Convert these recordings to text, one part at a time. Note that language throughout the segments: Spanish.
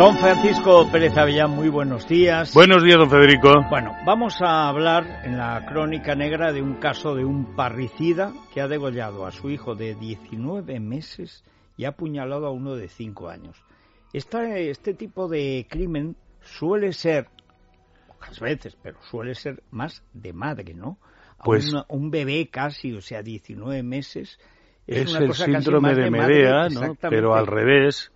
Don Francisco Pérez Avellán, muy buenos días. Buenos días, don Federico. Bueno, vamos a hablar en la crónica negra de un caso de un parricida que ha degollado a su hijo de 19 meses y ha apuñalado a uno de 5 años. este tipo de crimen suele ser, pocas veces, pero suele ser más de madre, ¿no? pues un bebé casi, o sea, 19 meses. Es, el síndrome de, Medea, ¿no? Pero al revés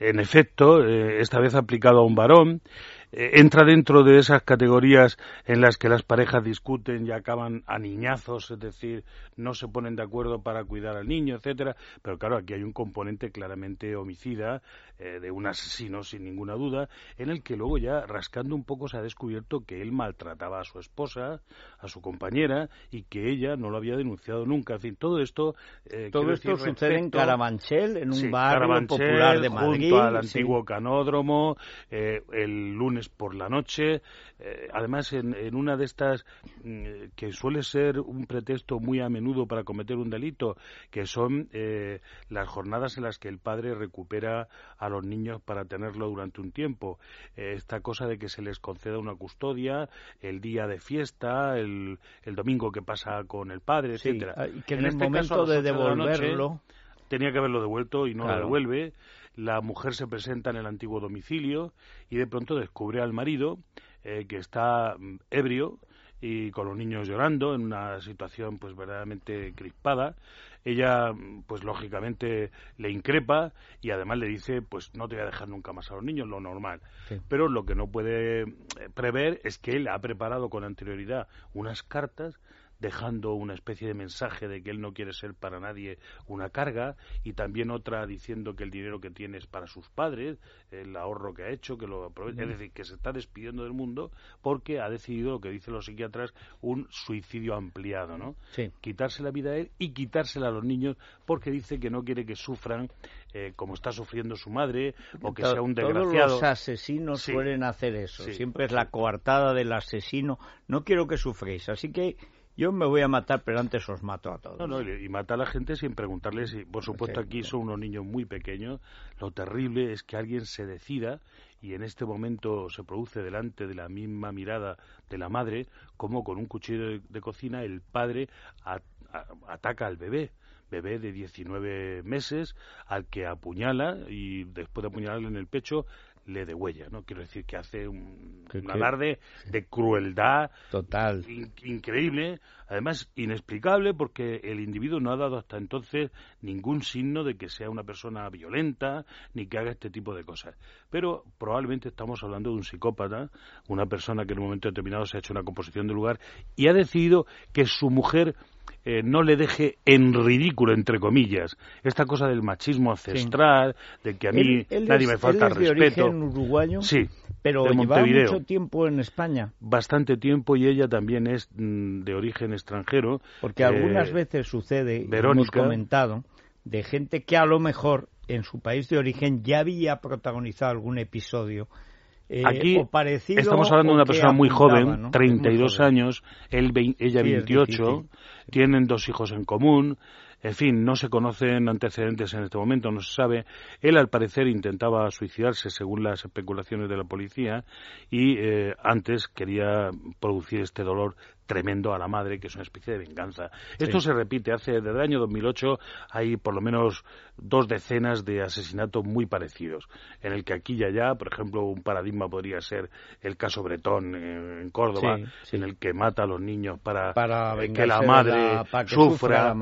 en efecto, eh, esta vez aplicado a un varón, eh, entra dentro de esas categorías en las que las parejas discuten y acaban a niñazos, es decir, no se ponen de acuerdo para cuidar al niño, etcétera. Pero claro, aquí hay un componente claramente homicida eh, de un asesino, sin ninguna duda, en el que luego ya rascando un poco se ha descubierto que él maltrataba a su esposa, a su compañera, y que ella no lo había denunciado nunca. En fin, todo esto. Eh, todo esto sucede en Carabanchel, en un barrio popular de Madrid. Junto al antiguo canódromo, el lunes por la noche. Eh, además, en, una de estas mm, que suele ser un pretexto muy a menudo para cometer un delito, que son eh, las jornadas en las que el padre recupera a los niños para tenerlo durante un tiempo. Eh, esta cosa de que se les conceda una custodia, el día de fiesta, el, domingo que pasa con el padre, etcétera. Ah, que en, el este momento de devolverlo tenía que haberlo devuelto y no lo devuelve la mujer se presenta en el antiguo domicilio y de pronto descubre al marido eh, que está mm, ebrio y con los niños llorando en una situación pues verdaderamente crispada. Ella mm, pues lógicamente le increpa y además le dice pues no te voy a dejar nunca más a los niños lo normal. Pero lo que no puede eh, prever es que él ha preparado con anterioridad unas cartas dejando una especie de mensaje de que él no quiere ser para nadie una carga y también otra diciendo que el dinero que tiene es para sus padres, el ahorro que ha hecho, que lo aprovecha, es decir, que se está despidiendo del mundo porque ha decidido lo que dicen los psiquiatras un suicidio ampliado, ¿no? Quitarse la vida a él y quitársela a los niños porque dice que no quiere que sufran eh, como está sufriendo su madre o que sea un desgraciado. Todos los asesinos suelen hacer eso. Siempre es la coartada del asesino. No quiero que sufréis, así que yo me voy a matar, pero antes os mato a todos. No, no, y mata a la gente sin preguntarles. Y, por supuesto, aquí son unos niños muy pequeños. Lo terrible es que alguien se decida y en este momento se produce delante de la misma mirada de la madre, como con un cuchillo de, cocina el padre ataca al bebé bebé de 19 meses al que apuñala y después de apuñalarle en el pecho le degüella, ¿no? Quiero decir que hace un, alarde de crueldad total increíble, además inexplicable porque el individuo no ha dado hasta entonces ningún signo de que sea una persona violenta ni que haga este tipo de cosas. Pero probablemente estamos hablando de un psicópata, una persona que en un momento determinado se ha hecho una composición de lugar y ha decidido que su mujer eh, no le deje en ridículo, entre comillas, esta cosa del machismo ancestral, de que a mí nadie me falta él es respeto. De origen uruguayo, sí, pero lleva mucho tiempo en España. Bastante tiempo y ella también es mm, de origen extranjero. Porque algunas eh, veces sucede, hemos comentado, de gente que a lo mejor en su país de origen ya había protagonizado algún episodio eh, Aquí estamos hablando de una persona muy joven, 32 años, él, ella 28, tienen dos hijos en común, en fin, no se conocen antecedentes en este momento, no se sabe. Él, al parecer, intentaba suicidarse, según las especulaciones de la policía, y eh, antes quería producir este dolor tremendo a la madre, que es una especie de venganza. Esto se repite. Hace desde el año 2008 hay por lo menos dos decenas de asesinatos muy parecidos, en el que aquí y allá, por ejemplo, un paradigma podría ser el caso Bretón en Córdoba, en el que mata a los niños para, que la madre sufra.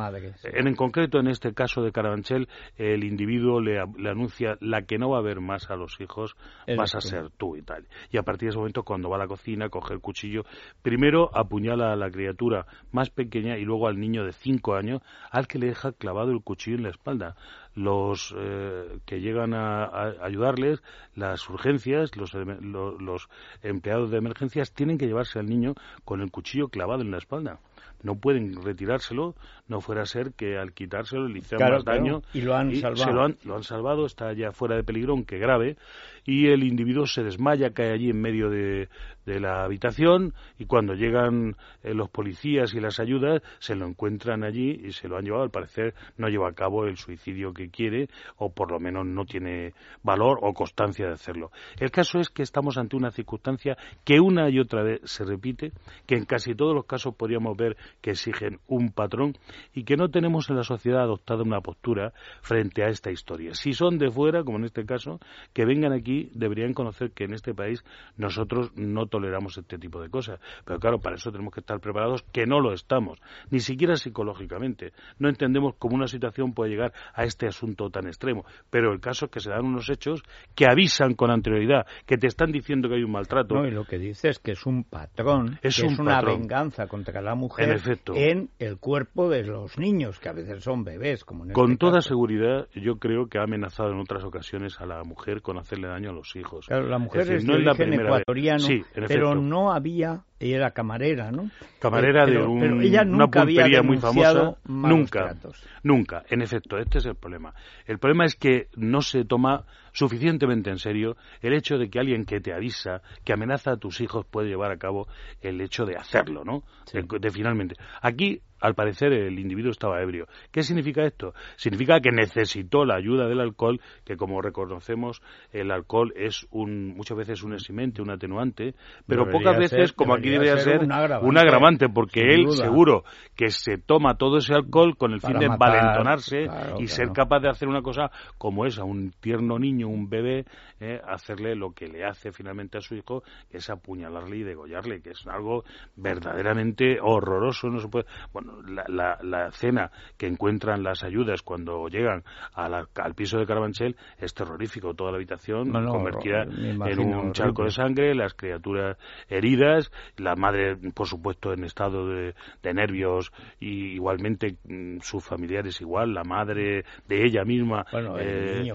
en, concreto, en este caso de Carabanchel, el individuo le, anuncia la que no va a ver más a los hijos, vas a ser tú y tal. Y a partir de ese momento, cuando va a la cocina, coge el cuchillo, primero apuñala a la criatura más pequeña y luego al niño de cinco años al que le deja clavado el cuchillo en la espalda. Los eh, que llegan a, ayudarles, las urgencias, los, los empleados de emergencias tienen que llevarse al niño con el cuchillo clavado en la espalda no pueden retirárselo, no fuera a ser que al quitárselo le hicieran más daño. Y lo han salvado. lo, han, lo han salvado, está ya fuera de peligro, aunque grave, y el individuo se desmaya, cae allí en medio de, de la habitación, y cuando llegan eh, los policías y las ayudas, se lo encuentran allí y se lo han llevado. Al parecer no lleva a cabo el suicidio que quiere o por lo menos no tiene valor o constancia de hacerlo. El caso es que estamos ante una circunstancia que una y otra vez se repite, que en casi todos los casos podríamos ver que exigen un patrón y que no tenemos en la sociedad adoptada una postura frente a esta historia. Si son de fuera, como en este caso, que vengan aquí deberían conocer que en este país nosotros no toleramos este tipo de cosas. Pero claro, para eso tenemos que estar preparados, que no lo estamos, ni siquiera psicológicamente. No entendemos cómo una situación puede llegar a este asunto tan extremo. Pero el caso es que se dan unos hechos que avisan con anterioridad, que te están diciendo que hay un maltrato. No, y lo que dice es que es un patrón, es, que es una venganza contra la mujer en, el cuerpo de los niños, que a veces son bebés. Como en con este toda seguridad, yo creo que ha amenazado en otras ocasiones a la mujer con hacerle daño a los hijos. Claro, la mujer es, no es la ecuatoriano, pero no había ella era camarera, ¿no? Camarera de una pulpería muy famosa. Nunca, nunca. En efecto, este es el problema. El problema es que no se toma suficientemente en serio el hecho de que alguien que te avisa, que amenaza a tus hijos, puede llevar a cabo el hecho de hacerlo, ¿no? de, finalmente. Aquí al parecer el individuo estaba ebrio. ¿Qué significa esto? Significa que necesitó la ayuda del alcohol, que como reconocemos, el alcohol es un, muchas veces un eximente, un atenuante, pero pocas veces, como aquí debería ser, un agravante, porque él seguro que se toma todo ese alcohol con el fin de valentonarse y ser capaz de hacer una cosa como es a un tierno niño, un bebé, eh, hacerle lo que le hace finalmente a su hijo, que es apuñalarle y degollarle, que es algo verdaderamente horroroso. No se puede. Bueno, la, la, cena que encuentran las ayudas cuando llegan al piso de Carabanchel es terrorífico. Toda la habitación convertida en un charco de sangre, las criaturas heridas, la madre, por supuesto, en estado de, nervios y igualmente mm, sus familiares igual, la madre de ella misma, eh,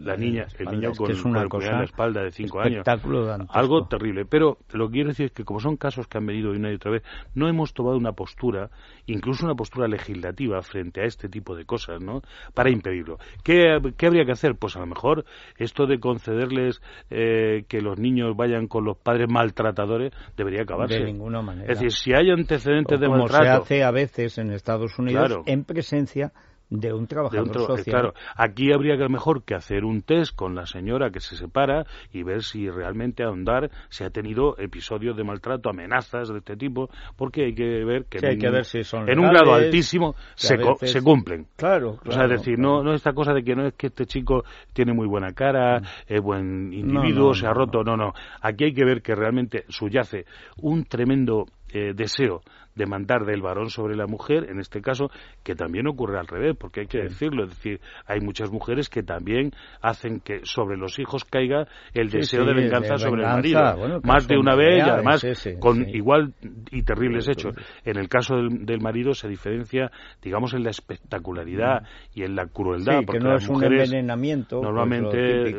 la, niña, el niño con, la espalda de cinco años. Algo terrible. Pero lo que quiero decir es que como son casos que han venido una y otra vez, no hemos tomado una postura incluso una postura legislativa frente a este tipo de cosas, ¿no? Para impedirlo. ¿Qué, habría que hacer? Pues a lo mejor esto de concederles eh, que los niños vayan con los padres maltratadores debería acabarse. De ninguna manera. Es decir, si hay antecedentes de maltrato... se hace a veces en Estados Unidos en presencia de un trabajador social. Claro, aquí habría que mejor que hacer un test con la señora que se separa y ver si realmente ahondar se ha tenido episodios de maltrato, amenazas de este tipo, porque hay que ver que, en, un grado altísimo se, se cumplen. Claro, O sea, es decir, no, no esta cosa de que no es que este chico tiene muy buena cara, mm. es buen individuo, se ha roto, no, no. Aquí hay que ver que realmente subyace un tremendo eh, deseo de mandar del varón sobre la mujer, en este caso, que también ocurre al revés, porque hay que decirlo, es decir, hay muchas mujeres que también hacen que sobre los hijos caiga el deseo de venganza sobre el marido, más de una vez y además con igual y terribles hechos. En el caso del, marido se diferencia, digamos, en la espectacularidad mm. y en la crueldad, porque no las mujeres pues, normalmente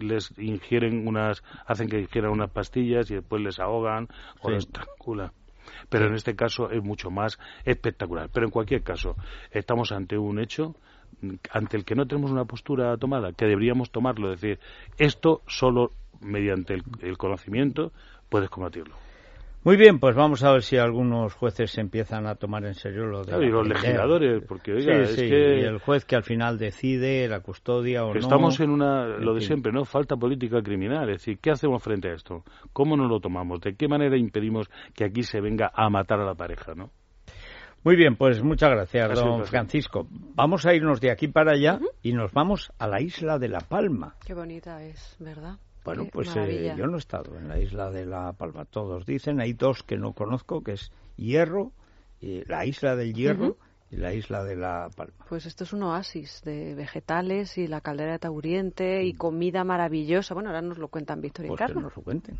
les ingieren unas, hacen que ingieran unas pastillas y después les ahogan o les estrangulan pero en este caso es mucho más espectacular. Pero en cualquier caso, estamos ante un hecho ante el que no tenemos una postura tomada, que deberíamos tomarlo, es decir, esto solo mediante el conocimiento puedes combatirlo. Muy bien, pues vamos a ver si algunos jueces empiezan a tomar en serio lo de. y los legisladores, porque oiga, es que. Y el juez que al final decide la custodia o no. Estamos en una. lo de siempre, ¿no? Falta política criminal. Es decir, ¿qué hacemos frente a esto? ¿Cómo nos lo tomamos? ¿De qué manera impedimos que aquí se venga a matar a la pareja, no? Muy bien, pues muchas gracias, don Francisco. Vamos a irnos de aquí para allá y nos vamos a la isla de La Palma. Qué bonita es, ¿verdad? Bueno, pues eh, yo no he estado en la isla de La Palma. Todos dicen, hay dos que no conozco, que es Hierro, y la isla del Hierro y la isla de La Palma. Pues esto es un oasis de vegetales y la caldera de Tauriente y comida maravillosa. Bueno, ahora nos lo cuentan Víctor y pues Carlos. nos lo cuenten.